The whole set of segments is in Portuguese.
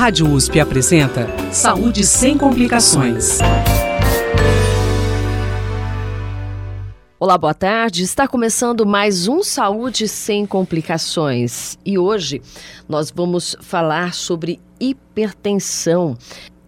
Rádio USP apresenta Saúde sem complicações. Olá, boa tarde. Está começando mais um Saúde sem complicações. E hoje nós vamos falar sobre hipertensão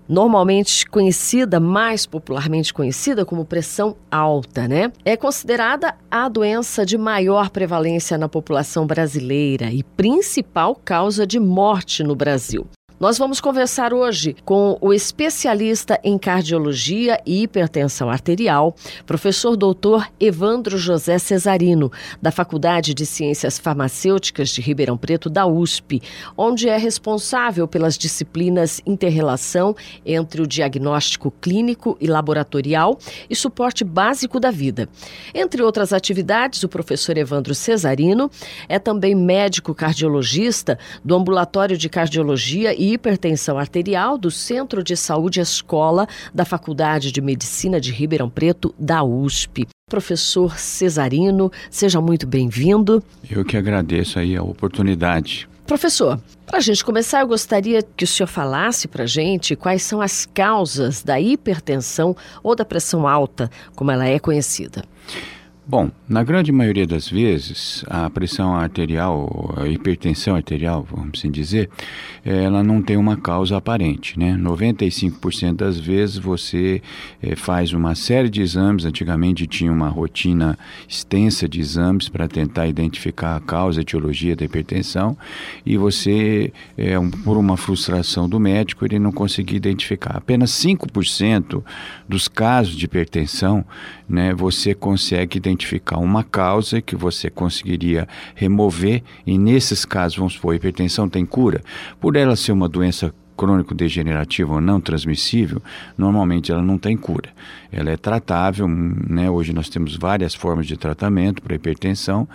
normalmente conhecida, mais popularmente conhecida como pressão alta, né? É considerada a doença de maior prevalência na população brasileira e principal causa de morte no Brasil. Nós vamos conversar hoje com o especialista em cardiologia e hipertensão arterial, professor doutor Evandro José Cesarino, da Faculdade de Ciências Farmacêuticas de Ribeirão Preto, da USP, onde é responsável pelas disciplinas interrelação entre o diagnóstico clínico e laboratorial e suporte básico da vida. Entre outras atividades, o professor Evandro Cesarino é também médico cardiologista do Ambulatório de Cardiologia e hipertensão arterial do Centro de Saúde Escola da Faculdade de Medicina de Ribeirão Preto, da USP. Professor Cesarino, seja muito bem-vindo. Eu que agradeço aí a oportunidade. Professor, para a gente começar, eu gostaria que o senhor falasse para a gente quais são as causas da hipertensão ou da pressão alta, como ela é conhecida. Bom, na grande maioria das vezes, a pressão arterial, a hipertensão arterial, vamos assim dizer, ela não tem uma causa aparente, né? 95% das vezes você é, faz uma série de exames, antigamente tinha uma rotina extensa de exames para tentar identificar a causa, a etiologia da hipertensão, e você, um, por uma frustração do médico, ele não conseguia identificar. Apenas 5% dos casos de hipertensão, né, você consegue identificar identificar uma causa que você conseguiria remover, e nesses casos, vamos supor, hipertensão tem cura, por ela ser uma doença crônico-degenerativa ou não transmissível, normalmente ela não tem cura. Ela é tratável, né? hoje nós temos várias formas de tratamento para hipertensão,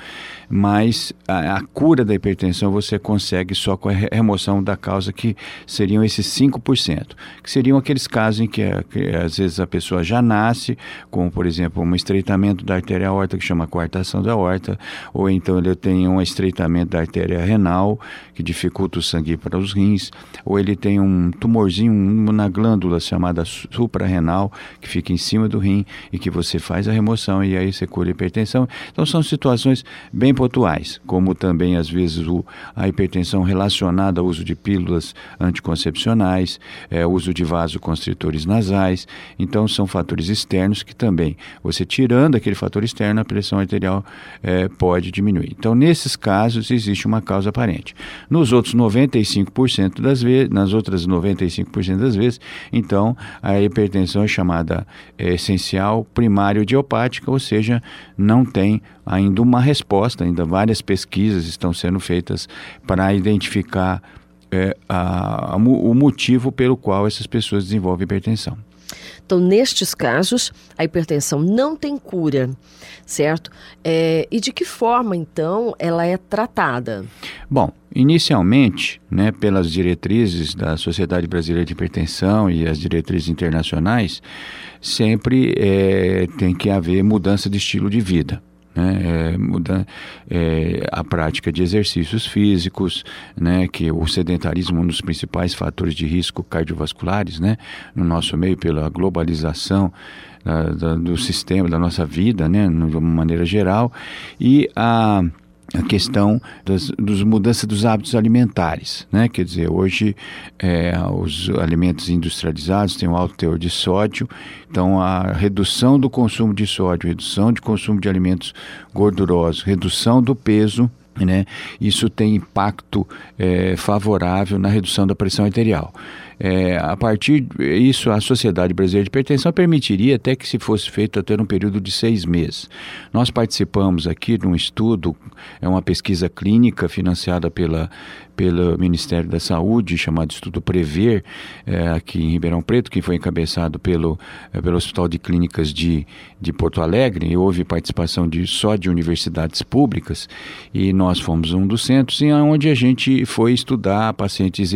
mas a, a, cura da hipertensão você consegue só com a remoção da causa, que seriam esses 5%, que seriam aqueles casos em que, que às vezes a pessoa já nasce com, por exemplo, um estreitamento da artéria aorta, que chama coartação da aorta, ou então ele tem um estreitamento da artéria renal, que dificulta o sangue para os rins, ou ele tem um tumorzinho na glândula chamada suprarrenal, que fica em cima do rim e que você faz a remoção e aí você cura a hipertensão. Então são situações bem pontuais, como também às vezes o, a hipertensão relacionada ao uso de pílulas anticoncepcionais, é, uso de vasoconstritores nasais. Então são fatores externos que também, você tirando aquele fator externo, a pressão arterial é, pode diminuir. Então nesses casos existe uma causa aparente. Nos outros 95% das vezes, nas outras 95% das vezes, então a hipertensão é chamada é, essencial primário idiopática, ou seja, não tem ainda uma resposta, ainda várias pesquisas estão sendo feitas para identificar é, a, a, o motivo pelo qual essas pessoas desenvolvem hipertensão. Então, nestes casos, a hipertensão não tem cura, certo? É, e de que forma, então, ela é tratada? Bom, inicialmente, né, pelas diretrizes da Sociedade Brasileira de Hipertensão e as diretrizes internacionais, sempre é, tem que haver mudança de estilo de vida né, é, muda, é, a prática de exercícios físicos, né, que o sedentarismo é um dos principais fatores de risco cardiovasculares, né, no nosso meio pela globalização da, da, do sistema, da nossa vida, né, de uma maneira geral, e a a questão das, das mudanças dos hábitos alimentares, né? Quer dizer, hoje é, os alimentos industrializados têm um alto teor de sódio, então a redução do consumo de sódio, redução de consumo de alimentos gordurosos, redução do peso, né? Isso tem impacto é, favorável na redução da pressão arterial. É, a partir disso, a Sociedade Brasileira de Hipertensão permitiria até que se fosse feito até um período de seis meses. Nós participamos aqui de um estudo, é uma pesquisa clínica financiada pela, pelo Ministério da Saúde, chamado Estudo Prever, é, aqui em Ribeirão Preto, que foi encabeçado pelo, é, pelo Hospital de Clínicas de, de Porto Alegre, e houve participação de, só de universidades públicas, e nós fomos um dos centros, e onde a gente foi estudar pacientes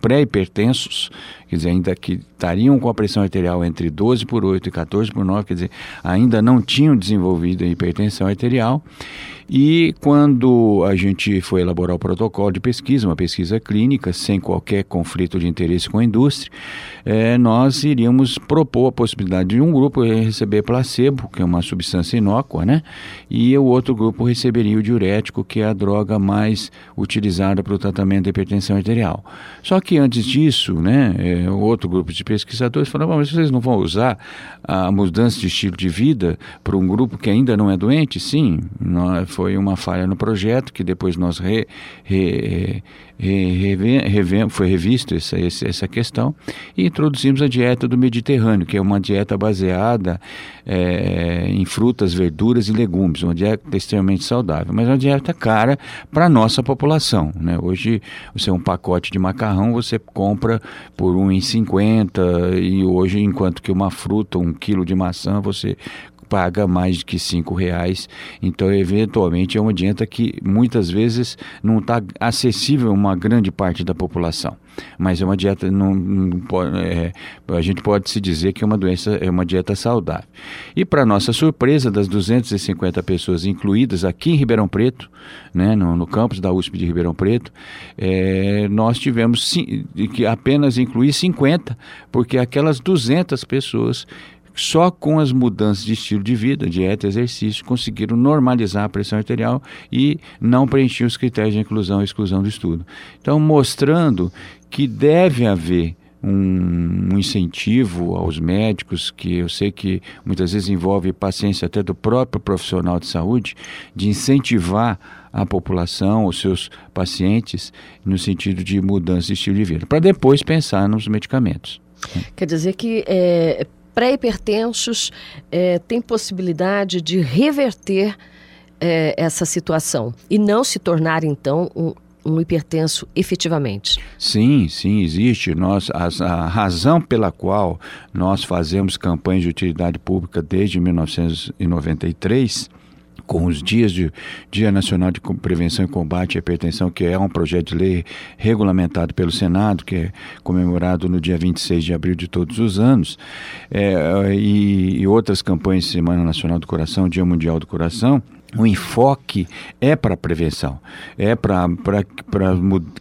pré-hipertensos, quer dizer, ainda que estariam com a pressão arterial entre 12 por 8 e 14 por 9, quer dizer, ainda não tinham desenvolvido a hipertensão arterial. E quando a gente foi elaborar o protocolo de pesquisa, uma pesquisa clínica, sem qualquer conflito de interesse com a indústria, é, nós iríamos propor a possibilidade de um grupo receber placebo, que é uma substância inócua, né? E o outro grupo receberia o diurético, que é a droga mais utilizada para o tratamento da hipertensão arterial. Só que antes disso, né, é, outro grupo de pesquisadores falou: mas vocês não vão usar a mudança de estilo de vida para um grupo que ainda não é doente? Sim, nós, foi uma falha no projeto que depois nós re, re, foi revisto essa, essa questão e introduzimos a dieta do Mediterrâneo, que é uma dieta baseada é, em frutas, verduras e legumes, uma dieta extremamente saudável, mas uma dieta cara para a nossa população. Né? Hoje, você um pacote de macarrão você compra por R$ 1,50 e hoje, enquanto que uma fruta, um quilo de maçã, você paga mais de que cinco reais. Então, eventualmente, é uma dieta que muitas vezes não está acessível a uma grande parte da população. Mas é uma dieta, não, não é, a gente pode se dizer que é uma doença, é uma dieta saudável. E para nossa surpresa, das 250 pessoas incluídas aqui em Ribeirão Preto, né, no, no campus da USP de Ribeirão Preto, é, nós tivemos que apenas incluir 50, porque aquelas 200 pessoas só com as mudanças de estilo de vida, dieta e exercício, conseguiram normalizar a pressão arterial e não preencher os critérios de inclusão e exclusão do estudo. Então, mostrando que deve haver um, incentivo aos médicos, que eu sei que muitas vezes envolve paciência até do próprio profissional de saúde, de incentivar a população, os seus pacientes, no sentido de mudança de estilo de vida, para depois pensar nos medicamentos. Quer dizer que é, pré-hipertensos é, têm possibilidade de reverter é, essa situação e não se tornar, então, um, um hipertenso efetivamente? Sim, sim, existe. Nós, a, a, razão pela qual nós fazemos campanhas de utilidade pública desde 1993 com os dias de Dia Nacional de Prevenção e Combate à Hipertensão, que é um projeto de lei regulamentado pelo Senado, que é comemorado no dia 26 de abril de todos os anos, é, e, e outras campanhas, Semana Nacional do Coração, Dia Mundial do Coração, o enfoque é para prevenção, é para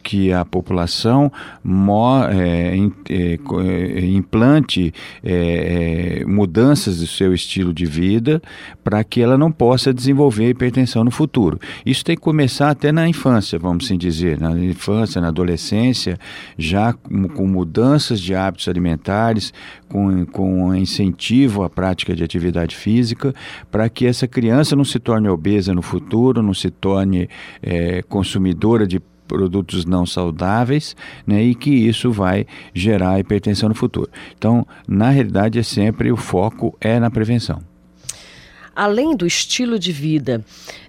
que a população mo, é, é, é, implante é, é, mudanças do seu estilo de vida para que ela não possa desenvolver hipertensão no futuro. Isso tem que começar até na infância, vamos assim dizer, na infância, na adolescência, já com, com mudanças de hábitos alimentares, com, com incentivo à prática de atividade física, para que essa criança não se torne obesa no futuro, não se torne é, consumidora de produtos não saudáveis, né, e que isso vai gerar hipertensão no futuro. Então, na realidade, é sempre o foco é na prevenção. Além do estilo de vida,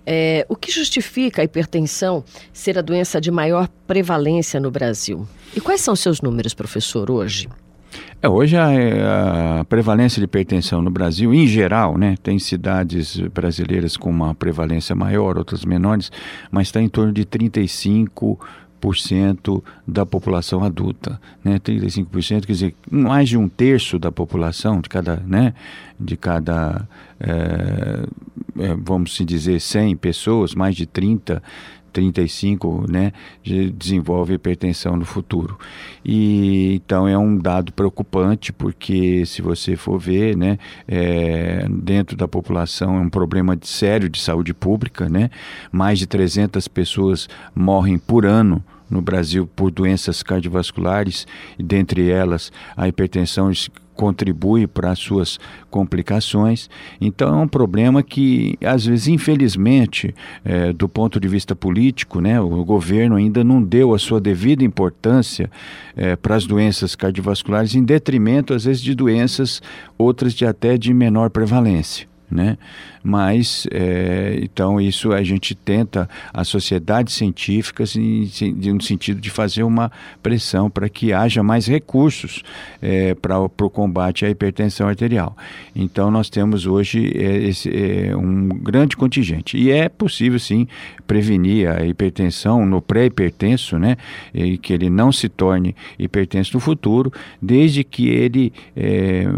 é, o que justifica a hipertensão ser a doença de maior prevalência no Brasil? E quais são seus números, professor, hoje? É, hoje a, a, prevalência de hipertensão no Brasil, em geral, né, tem cidades brasileiras com uma prevalência maior, outras menores, mas está em torno de 35 da população adulta, né? 35%, quer dizer, mais de um terço da população, de cada, né? de cada é, é, vamos dizer, 100 pessoas, mais de 30 35, né, desenvolve hipertensão no futuro. E então é um dado preocupante porque se você for ver, né, é, dentro da população é um problema de, sério de saúde pública, né? Mais de 300 pessoas morrem por ano no Brasil por doenças cardiovasculares, e dentre elas a hipertensão contribui para as suas complicações. Então é um problema que, às vezes, infelizmente, é, do ponto de vista político, né, o governo ainda não deu a sua devida importância é, para as doenças cardiovasculares, em detrimento, às vezes, de doenças outras de até de menor prevalência. Né? Mas é, então isso a gente tenta as sociedades científicas em, no sentido de fazer uma pressão para que haja mais recursos é, para o combate à hipertensão arterial. Então nós temos hoje é, esse, é, um grande contingente e é possível sim prevenir a hipertensão no pré-hipertenso, né, e que ele não se torne hipertenso no futuro, desde que ele é,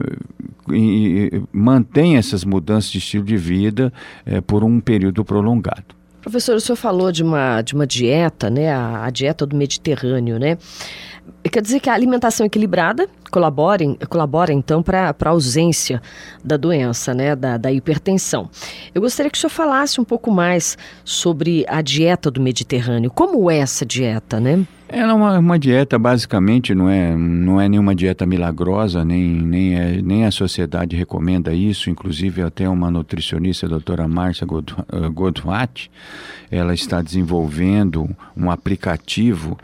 mantenha essas mudanças de estilo de vida é, por um período prolongado. Professor, o senhor falou de uma, de uma dieta, né, a, a dieta do Mediterrâneo, né? Quer dizer que a alimentação equilibrada colabora, colabora então, para a ausência da doença, né, da, da hipertensão. Eu gostaria que o senhor falasse um pouco mais sobre a dieta do Mediterrâneo. Como é essa dieta, né? É uma, uma, dieta, basicamente, não é, não é nenhuma dieta milagrosa, nem, nem, é, nem a sociedade recomenda isso. Inclusive, até uma nutricionista, a doutora Márcia Godwat, ela está desenvolvendo um aplicativo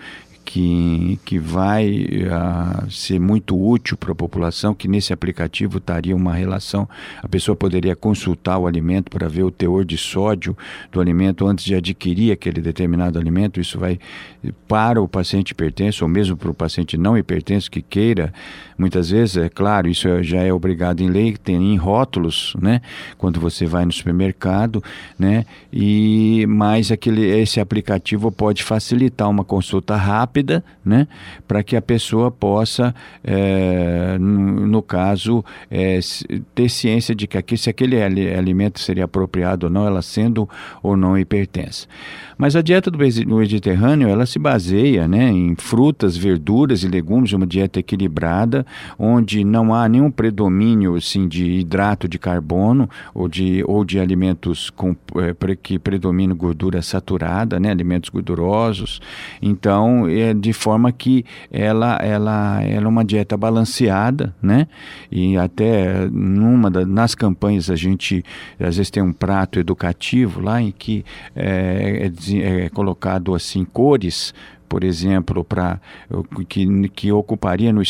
que, que vai uh, ser muito útil para a população, que nesse aplicativo estaria uma relação, a pessoa poderia consultar o alimento para ver o teor de sódio do alimento antes de adquirir aquele determinado alimento, isso vai para o paciente hipertenso ou mesmo para o paciente não hipertenso que queira, muitas vezes, é claro, isso é, já é obrigado em lei, tem em rótulos, né, quando você vai no supermercado, né, e mais aquele, esse aplicativo pode facilitar uma consulta rápida rápida, né, para que a pessoa possa, é, no, no, caso, é, ter ciência de que aqui, se aquele alimento seria apropriado ou não, ela sendo ou não hipertensa. Mas a dieta do Mediterrâneo, ela se baseia né, em frutas, verduras e legumes, uma dieta equilibrada, onde não há nenhum predomínio assim, de hidrato de carbono ou de, ou de alimentos com, é, que predominam gordura saturada, né, alimentos gordurosos. Então, é de forma que ela, ela, ela é uma dieta balanceada, né? E até numa da, nas campanhas a gente às vezes tem um prato educativo lá em que é, é, é colocado assim cores por exemplo, para que, que ocuparia no,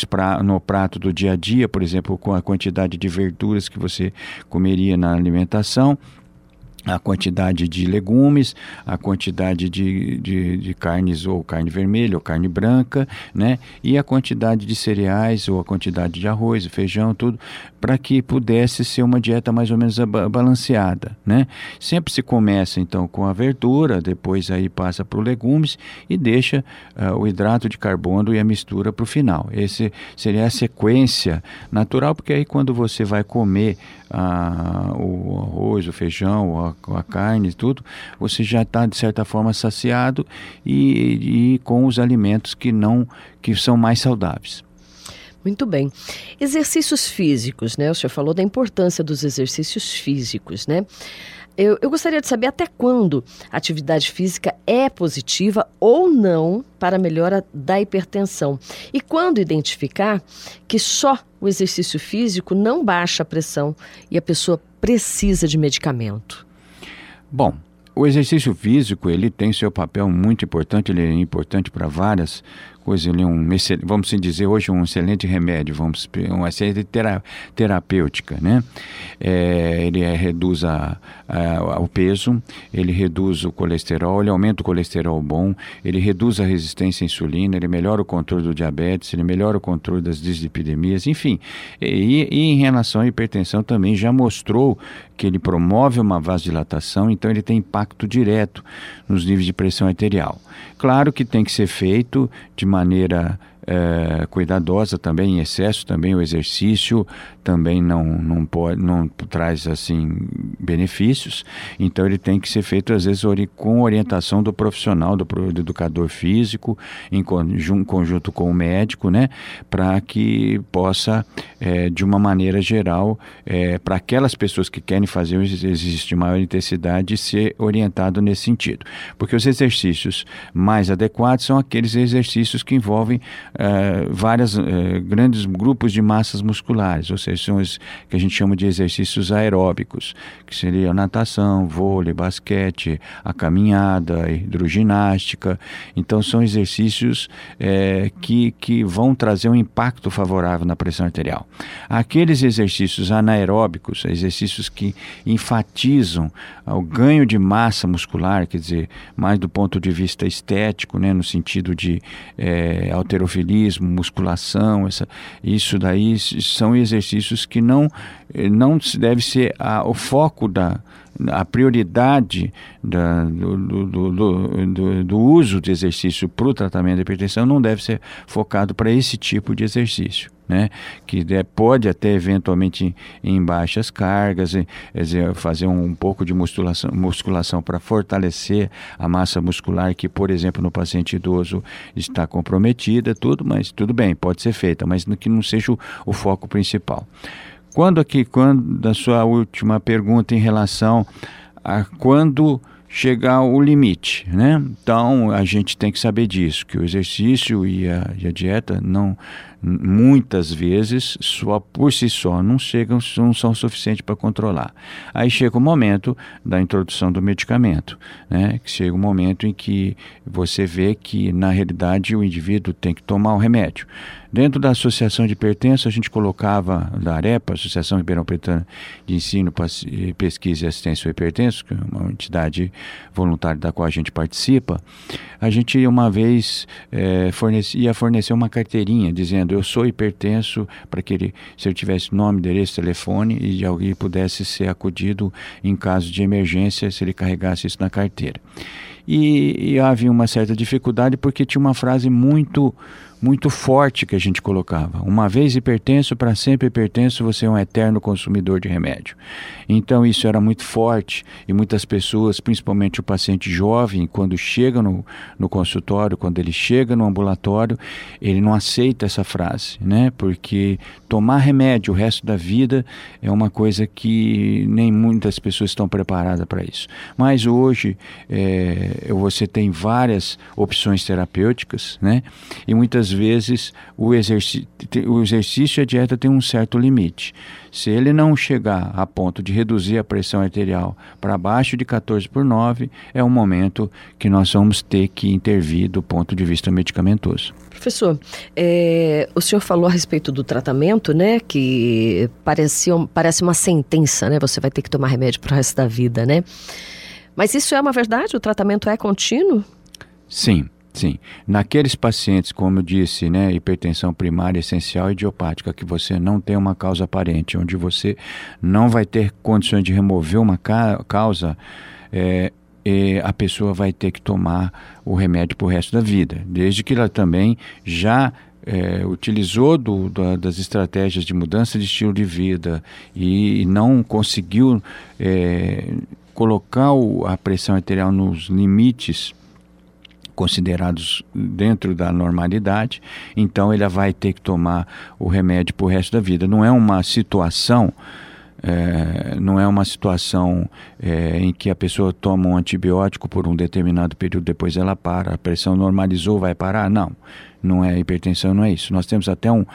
no prato do dia a dia, por exemplo, com a quantidade de verduras que você comeria na alimentação a quantidade de legumes, a quantidade de, de, de, carnes ou carne vermelha ou carne branca, né? E a quantidade de cereais ou a quantidade de arroz, feijão, tudo, para que pudesse ser uma dieta mais ou menos balanceada, né? Sempre se começa então com a verdura, depois aí passa para os legumes e deixa uh, o hidrato de carbono e a mistura para o final. Esse seria a sequência natural, porque aí quando você vai comer uh, o arroz, o feijão, a a carne e tudo, você já está de certa forma saciado e, e com os alimentos que não que são mais saudáveis. Muito bem. Exercícios físicos, né? O senhor falou da importância dos exercícios físicos, né? Eu, eu, gostaria de saber até quando a atividade física é positiva ou não para a melhora da hipertensão. E quando identificar que só o exercício físico não baixa a pressão e a pessoa precisa de medicamento. Bom, o exercício físico ele tem seu papel muito importante, ele é importante para várias coisa, é um, vamos assim dizer hoje um excelente remédio, vamos uma excelente tera, terapêutica, né? É, ele é, reduz a, a, o peso, ele reduz o colesterol, ele aumenta o colesterol bom, ele reduz a resistência à insulina, ele melhora o controle do diabetes, ele melhora o controle das dislipidemias, enfim. E, e em relação à hipertensão também já mostrou que ele promove uma vasodilatação, então ele tem impacto direto nos níveis de pressão arterial. Claro que tem que ser feito de maneira é, cuidadosa também, em excesso também o exercício também não, não, pode, não traz assim benefícios, então ele tem que ser feito às vezes com orientação do profissional, do, do educador físico, em conjunto com o médico, né, para que possa, é, de uma maneira geral, é, para aquelas pessoas que querem fazer um exercício de maior intensidade, ser orientado nesse sentido. Porque os exercícios mais adequados são aqueles exercícios que envolvem uh, várias uh, grandes grupos de massas musculares, ou seja, são os que a gente chama de exercícios aeróbicos, que seria natação, vôlei, basquete, a caminhada, a hidroginástica. Então são exercícios é, que, que vão trazer um impacto favorável na pressão arterial. Aqueles exercícios anaeróbicos, exercícios que enfatizam o ganho de massa muscular, quer dizer, mais do ponto de vista estético, né, no sentido de é, musculação, essa, isso daí são exercícios que não, não deve ser a, o foco da, a prioridade da, do, do, do, do, uso de exercício para o tratamento da hipertensão não deve ser focado para esse tipo de exercício. Né, que pode até eventualmente em, em baixas cargas, dizer, fazer um, um, pouco de musculação, musculação para fortalecer a massa muscular que, por exemplo, no paciente idoso está comprometida, tudo, mas tudo bem, pode ser feita, mas que não seja o, o foco principal. Quando aqui, quando da sua última pergunta em relação a quando chegar o limite, né? Então a gente tem que saber disso, que o exercício e a, e a dieta não muitas vezes só por si só não chegam não são suficientes para controlar. Aí chega o momento da introdução do medicamento, né? Que chega o momento em que você vê que na realidade o indivíduo tem que tomar o remédio. Dentro da Associação de Hipertenso, a gente colocava, da AREPA, Associação Ribeirão Pretana de Ensino, Pesquisa e Assistência ao Hipertenso, que é uma entidade voluntária da qual a gente participa, a gente uma vez é, fornece, ia fornecer uma carteirinha dizendo eu sou hipertenso, para que ele, se ele tivesse nome, endereço, telefone e alguém pudesse ser acudido em caso de emergência, se ele carregasse isso na carteira. E, e havia uma certa dificuldade porque tinha uma frase muito muito forte que a gente colocava. Uma vez hipertenso, para sempre hipertenso, você é um eterno consumidor de remédio. Então isso era muito forte e muitas pessoas, principalmente o paciente jovem, quando chega no, no consultório, quando ele chega no ambulatório, ele não aceita essa frase, né? Porque tomar remédio o resto da vida é uma coisa que nem muitas pessoas estão preparadas para isso. Mas hoje é, você tem várias opções terapêuticas, né? E muitas vezes o exercício, o exercício e a dieta tem um certo limite. Se ele não chegar a ponto de reduzir a pressão arterial para baixo de 14 por 9, é um momento que nós vamos ter que intervir do ponto de vista medicamentoso. Professor, é, o senhor falou a respeito do tratamento, né? Que parecia, parece uma sentença, né? Você vai ter que tomar remédio para o resto da vida, né? Mas isso é uma verdade? O tratamento é contínuo? Sim. Sim, naqueles pacientes, como eu disse, né, hipertensão primária essencial idiopática, que você não tem uma causa aparente, onde você não vai ter condições de remover uma ca causa, é, a pessoa vai ter que tomar o remédio para o resto da vida, desde que ela também já é, utilizou do, do, das estratégias de mudança de estilo de vida e, e não conseguiu é, colocar o, a pressão arterial nos limites considerados dentro da normalidade, então ele vai ter que tomar o remédio para o resto da vida. Não é uma situação. É, não é uma situação é, em que a pessoa toma um antibiótico por um determinado período, depois ela para, a pressão normalizou, vai parar. Não, não é hipertensão, não é isso. Nós temos até um,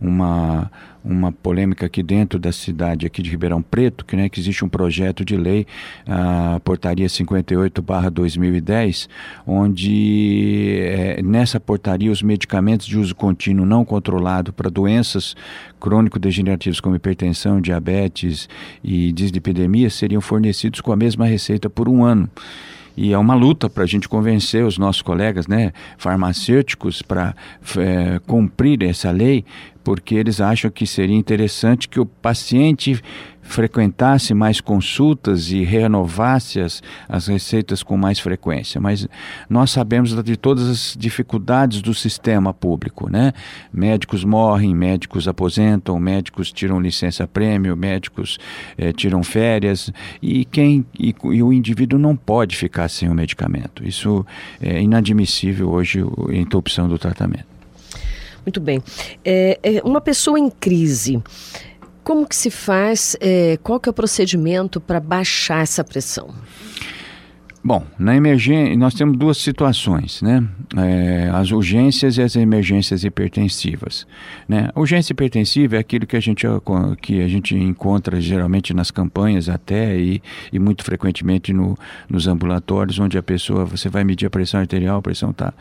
uma, uma polêmica aqui dentro da cidade aqui de Ribeirão Preto, que, né, que existe um projeto de lei, a portaria 58/2010, onde é, nessa portaria os medicamentos de uso contínuo não controlado para doenças crônico-degenerativas como hipertensão, diabetes e dislipidemia seriam fornecidos com a mesma receita por um ano. E é uma luta para a gente convencer os nossos colegas né, farmacêuticos para é, cumprir essa lei, porque eles acham que seria interessante que o paciente frequentasse mais consultas e renovasse as, as receitas com mais frequência. Mas nós sabemos de todas as dificuldades do sistema público, né? Médicos morrem, médicos aposentam, médicos tiram licença prêmio, médicos eh, tiram férias e quem e, e, o indivíduo não pode ficar sem o medicamento. Isso é inadmissível hoje a interrupção do tratamento. Muito bem. É, é uma pessoa em crise, como que se faz, é, qual que é o procedimento para baixar essa pressão? Bom, na emergência nós temos duas situações, né? É, as urgências e as emergências hipertensivas. Né? Urgência hipertensiva é aquilo que a gente, que a gente encontra geralmente nas campanhas até e, e muito frequentemente no, nos ambulatórios, onde a pessoa, você vai medir a pressão arterial, a pressão está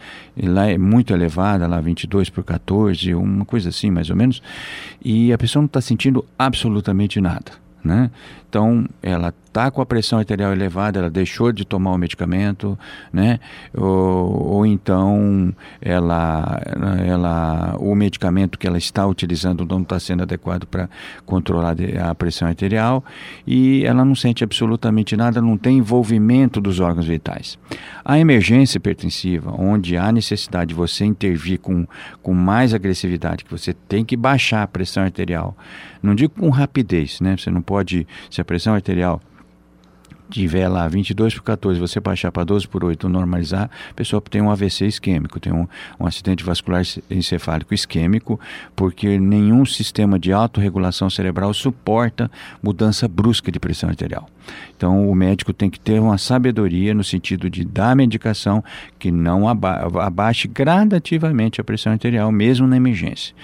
lá é muito elevada, lá 22 por 14, uma coisa assim mais ou menos, e a pessoa não está sentindo absolutamente nada. Né? Então, ela está com a pressão arterial elevada, ela deixou de tomar o medicamento, né? Ou, ou, então ela, ela, o medicamento que ela está utilizando não está sendo adequado para controlar a pressão arterial e ela não sente absolutamente nada, não tem envolvimento dos órgãos vitais. A emergência hipertensiva, onde há necessidade de você intervir com, com mais agressividade, que você tem que baixar a pressão arterial, não digo com rapidez, né? Você não pode, se a pressão arterial tiver lá 22 por 14, você baixar para 12 por 8, normalizar, a pessoa tem um AVC isquêmico, tem um, um acidente vascular encefálico isquêmico, porque nenhum sistema de autorregulação cerebral suporta mudança brusca de pressão arterial. Então, o médico tem que ter uma sabedoria no sentido de dar medicação que não aba abaixe gradativamente a pressão arterial, mesmo na emergência.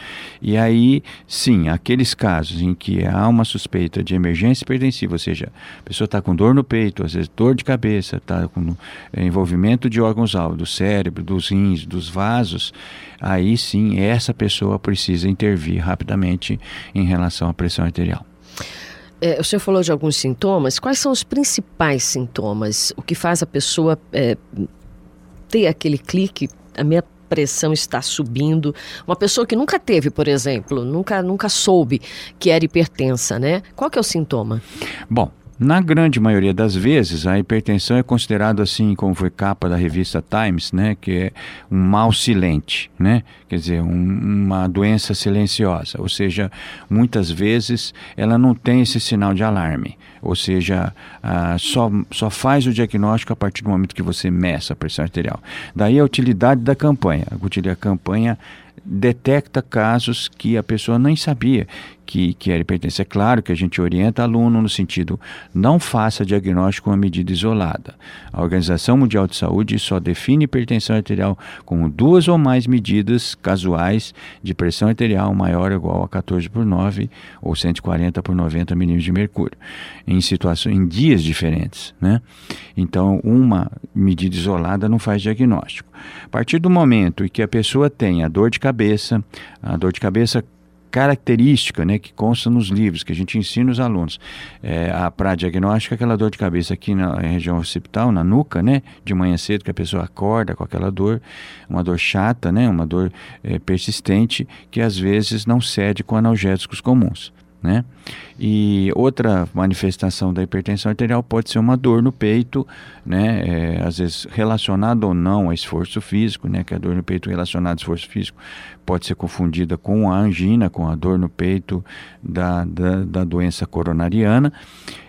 E aí, sim, aqueles casos em que há uma suspeita de emergência hipertensiva, ou seja, a pessoa está com dor no peito, às vezes dor de cabeça, está com é, envolvimento de órgãos-alvo, do cérebro, dos rins, dos vasos, aí sim, essa pessoa precisa intervir rapidamente em relação à pressão arterial. É, o senhor falou de alguns sintomas. Quais são os principais sintomas? O que faz a pessoa é, ter aquele clique? A minha pressão está subindo. Uma pessoa que nunca teve, por exemplo, nunca, nunca soube que era hipertensa, né? Qual que é o sintoma? Bom, na grande maioria das vezes, a hipertensão é considerada assim, como foi capa da revista Times, né, que é um mal silente, né, quer dizer, um, uma doença silenciosa, ou seja, muitas vezes ela não tem esse sinal de alarme, ou seja, ah, só, só faz o diagnóstico a partir do momento que você meça a pressão arterial. Daí a utilidade da campanha, a campanha detecta casos que a pessoa nem sabia que, que era hipertensão. É claro que a gente orienta aluno no sentido não faça diagnóstico uma medida isolada. A Organização Mundial de Saúde só define hipertensão arterial como duas ou mais medidas casuais de pressão arterial maior ou igual a 14 por 9 ou 140 por 90 milímetros de mercúrio, em situações, em dias diferentes. Né? Então, uma medida isolada não faz diagnóstico. A partir do momento em que a pessoa tem a dor de cabeça, a dor de cabeça característica né, que consta nos livros que a gente ensina os alunos. É, para diagnóstico, aquela dor de cabeça aqui na região occipital, na nuca, né, de manhã cedo, que a pessoa acorda com aquela dor, uma dor chata, né, uma dor é, persistente, que às vezes não cede com analgésicos comuns. Né? E outra manifestação da hipertensão arterial pode ser uma dor no peito, né? É, às vezes relacionada ou não a esforço físico, né? Que a dor no peito relacionada a esforço físico pode ser confundida com a angina, com a dor no peito da, da, da doença coronariana.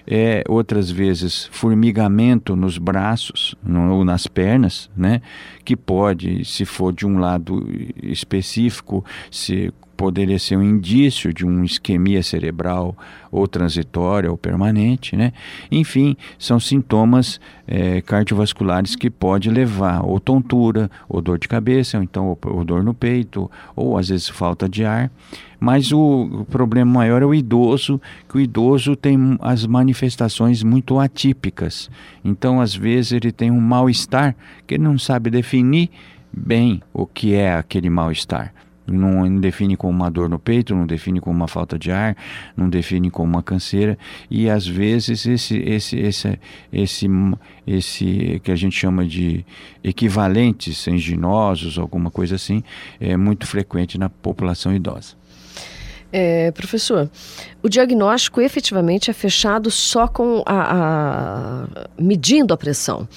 É, outras vezes formigamento nos braços ou nas pernas, né? Que pode, se for de um lado específico, se poderia ser um indício de uma isquemia cerebral ou transitória ou permanente, né? Enfim, são sintomas é, cardiovasculares que pode levar ou tontura, ou dor de cabeça, ou então ou, dor no peito, ou às vezes falta de ar. Mas o, o, problema maior é o idoso, que o idoso tem as manifestações muito atípicas. Então, às vezes, ele tem um mal-estar que ele não sabe definir bem o que é aquele mal-estar não define como uma dor no peito, não define como uma falta de ar, não define como uma canseira e às vezes esse esse esse esse esse que a gente chama de equivalentes anginosos, alguma coisa assim, é muito frequente na população idosa. É, professor, o diagnóstico efetivamente é fechado só com a, a medindo a pressão.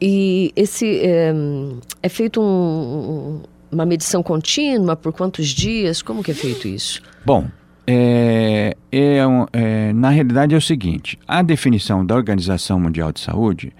E esse é, é feito um, uma medição contínua? Por quantos dias? Como que é feito isso? Bom, é, é, é, na realidade é o seguinte: a definição da Organização Mundial de Saúde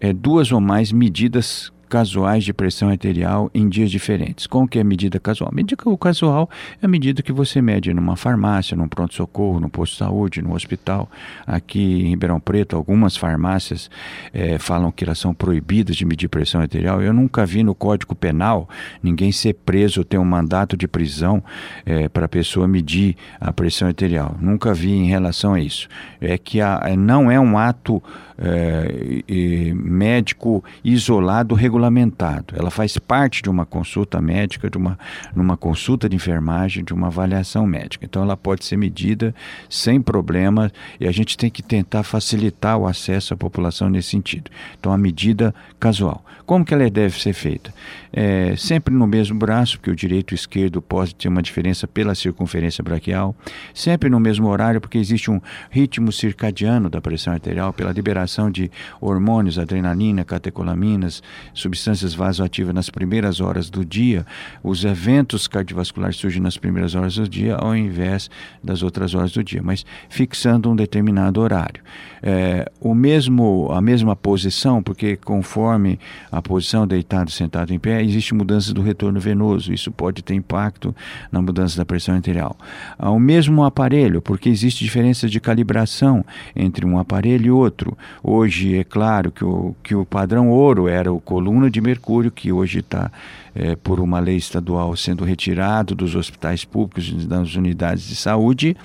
é duas ou mais medidas casuais de pressão arterial em dias diferentes. Como que é medida casual? Medida casual é a medida que você mede numa farmácia, num pronto-socorro, no posto de saúde, no hospital. Aqui em Ribeirão Preto, algumas farmácias é, falam que elas são proibidas de medir pressão arterial. Eu nunca vi no Código Penal ninguém ser preso, ter um mandato de prisão é, para a pessoa medir a pressão arterial. Nunca vi em relação a isso. É que a, não é um ato é, médico isolado regulamentado. Ela faz parte de uma consulta médica, de uma numa consulta de enfermagem, de uma avaliação médica. Então ela pode ser medida sem problema e a gente tem que tentar facilitar o acesso à população nesse sentido. Então a medida casual. Como que ela deve ser feita? É, sempre no mesmo braço, porque o direito e o esquerdo pode ter uma diferença pela circunferência braquial. Sempre no mesmo horário, porque existe um ritmo circadiano da pressão arterial pela liberação de hormônios, adrenalina, catecolaminas, substâncias vasoativas nas primeiras horas do dia. Os eventos cardiovasculares surgem nas primeiras horas do dia, ao invés das outras horas do dia, mas fixando um determinado horário. É, o mesmo, a mesma posição, porque conforme posição deitado, sentado, em pé, existe mudança do retorno venoso. Isso pode ter impacto na mudança da pressão arterial. O mesmo aparelho, porque existe diferença de calibração entre um aparelho e outro. Hoje é claro que o, que o padrão ouro era o coluna de mercúrio, que hoje está é, por uma lei estadual sendo retirado dos hospitais públicos, das unidades de saúde,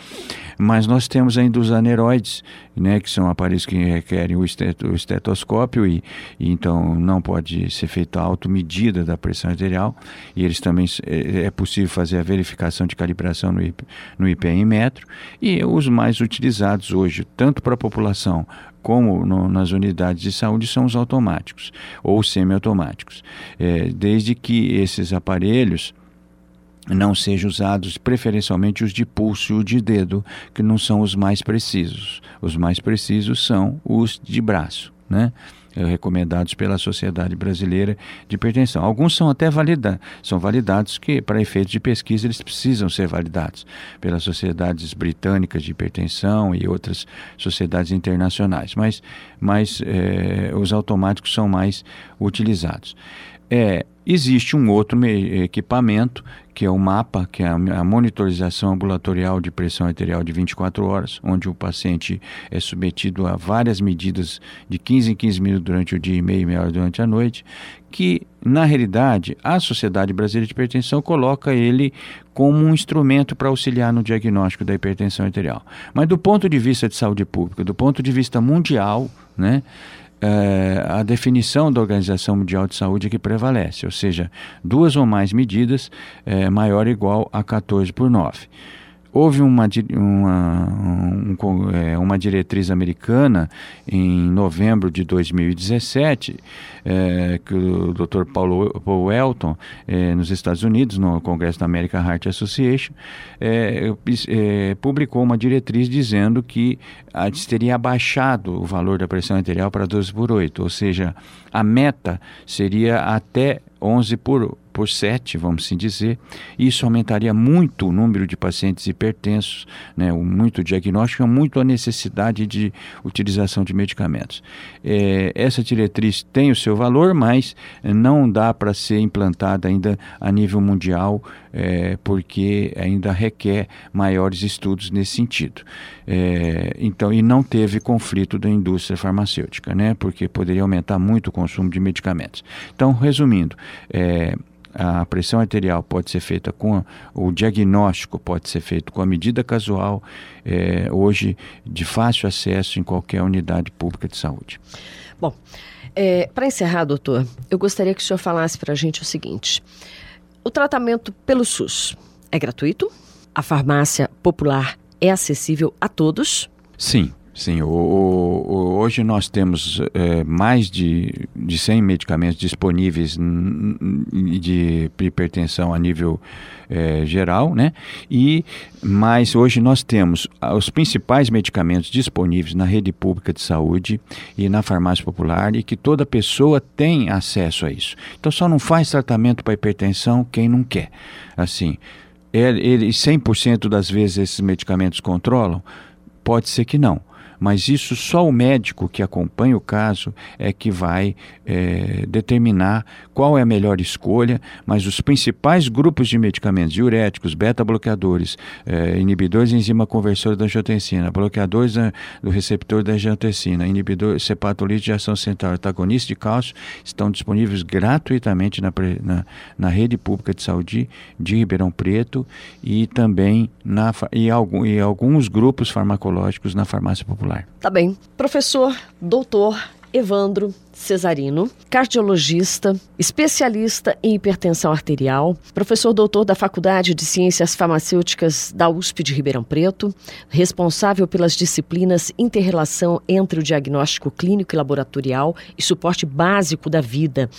mas nós temos ainda os aneroides, né, que são aparelhos que requerem o, estetoscópio e, e, então não pode ser feita a automedida da pressão arterial. E eles também é, é possível fazer a verificação de calibração no, IP, no IPM metro. E os mais utilizados hoje, tanto para a população como no, nas unidades de saúde, são os automáticos ou semiautomáticos. É, desde que esses aparelhos não sejam usados preferencialmente os de pulso e o de dedo, que não são os mais precisos. Os mais precisos são os de braço, né? Eh, recomendados pela Sociedade Brasileira de Hipertensão. Alguns são até validados, são validados que para efeitos de pesquisa eles precisam ser validados pelas sociedades britânicas de hipertensão e outras sociedades internacionais, mas, mas é, os automáticos são mais utilizados. É, existe um outro equipamento que é o MAPA, que é a monitorização ambulatorial de pressão arterial de 24 horas, onde o paciente é submetido a várias medidas de 15 em 15 minutos durante o dia e meio e meia hora durante a noite, que na realidade a Sociedade Brasileira de Hipertensão coloca ele como um instrumento para auxiliar no diagnóstico da hipertensão arterial. Mas do ponto de vista de saúde pública, do ponto de vista mundial, né, é, a definição da Organização Mundial de Saúde é que prevalece, ou seja, duas ou mais medidas é, maior ou igual a 14 por 9. Houve uma, uma, um, é, uma diretriz americana em novembro de 2017, é, que o Dr. Paulo, Paul Elton, é, nos Estados Unidos, no Congresso da American Heart Association, é, é, publicou uma diretriz dizendo que a, teria abaixado o valor da pressão arterial para 12 por 8, ou seja, a meta seria até 11 por por 7, vamos assim dizer. Isso aumentaria muito o número de pacientes hipertensos, né, muito diagnóstico, muito a necessidade de utilização de medicamentos. É, essa diretriz tem o seu valor, mas não dá para ser implantada ainda a nível mundial, é, porque ainda requer maiores estudos nesse sentido. É, então, e não teve conflito da indústria farmacêutica, né, porque poderia aumentar muito o consumo de medicamentos. Então, resumindo, é, a pressão arterial pode ser feita com o diagnóstico pode ser feito com a medida casual é, hoje de fácil acesso em qualquer unidade pública de saúde. Bom, é, para encerrar, doutor, eu gostaria que o senhor falasse para a gente o seguinte: o tratamento pelo SUS é gratuito? A farmácia popular é acessível a todos? Sim, Sim, o, o, hoje nós temos é, mais de, de 100 medicamentos disponíveis de hipertensão a nível é, geral, né? E, mas hoje nós temos os principais medicamentos disponíveis na rede pública de saúde e na farmácia popular e que toda pessoa tem acesso a isso. Então só não faz tratamento para hipertensão quem não quer. Assim, ele, ele 100% das vezes esses medicamentos controlam? Pode ser que não mas isso só o médico que acompanha o caso é que vai é, determinar qual é a melhor escolha, mas os principais grupos de medicamentos, diuréticos, beta-bloqueadores, é, inibidores de enzima conversora da angiotensina, bloqueadores da, do receptor da angiotensina, inibidores sepatolite de ação central, antagonistas de cálcio, estão disponíveis gratuitamente na, na, na rede pública de saúde de Ribeirão Preto e também na, e, algum, e alguns grupos farmacológicos na farmácia popular. Tá bem. Professor, doutor Evandro Cesarino, cardiologista, especialista em hipertensão arterial, professor doutor da Faculdade de Ciências Farmacêuticas da USP de Ribeirão Preto, responsável pelas disciplinas Interrelação entre o diagnóstico clínico e laboratorial e suporte básico da vida.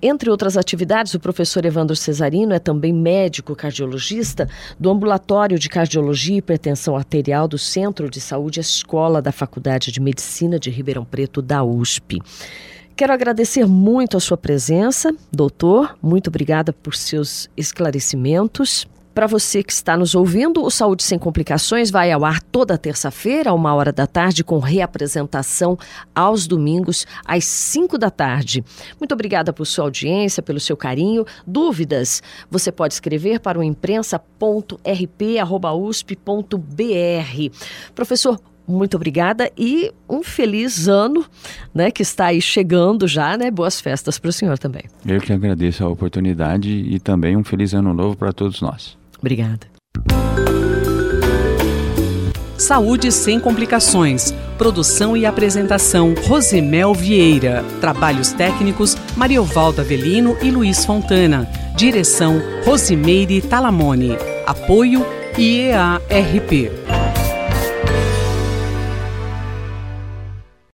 Entre outras atividades, o professor Evandro Cesarino é também médico cardiologista do Ambulatório de Cardiologia e Hipertensão Arterial do Centro de Saúde Escola da Faculdade de Medicina de Ribeirão Preto da USP. Quero agradecer muito a sua presença, doutor. Muito obrigada por seus esclarecimentos. Para você que está nos ouvindo, o Saúde Sem Complicações vai ao ar toda terça-feira, a uma hora da tarde, com reapresentação aos domingos, às cinco da tarde. Muito obrigada por sua audiência, pelo seu carinho. Dúvidas? Você pode escrever para o imprensa.rp.usp.br. Professor, muito obrigada e um feliz ano, né, que está aí chegando já, né? Boas festas para o senhor também. Eu que agradeço a oportunidade e também um feliz ano novo para todos nós. Obrigada. Saúde sem complicações. Produção e apresentação Rosemel Vieira. Trabalhos técnicos Mariovaldo Avelino e Luiz Fontana. Direção Rosimeire Talamone. Apoio IEARP.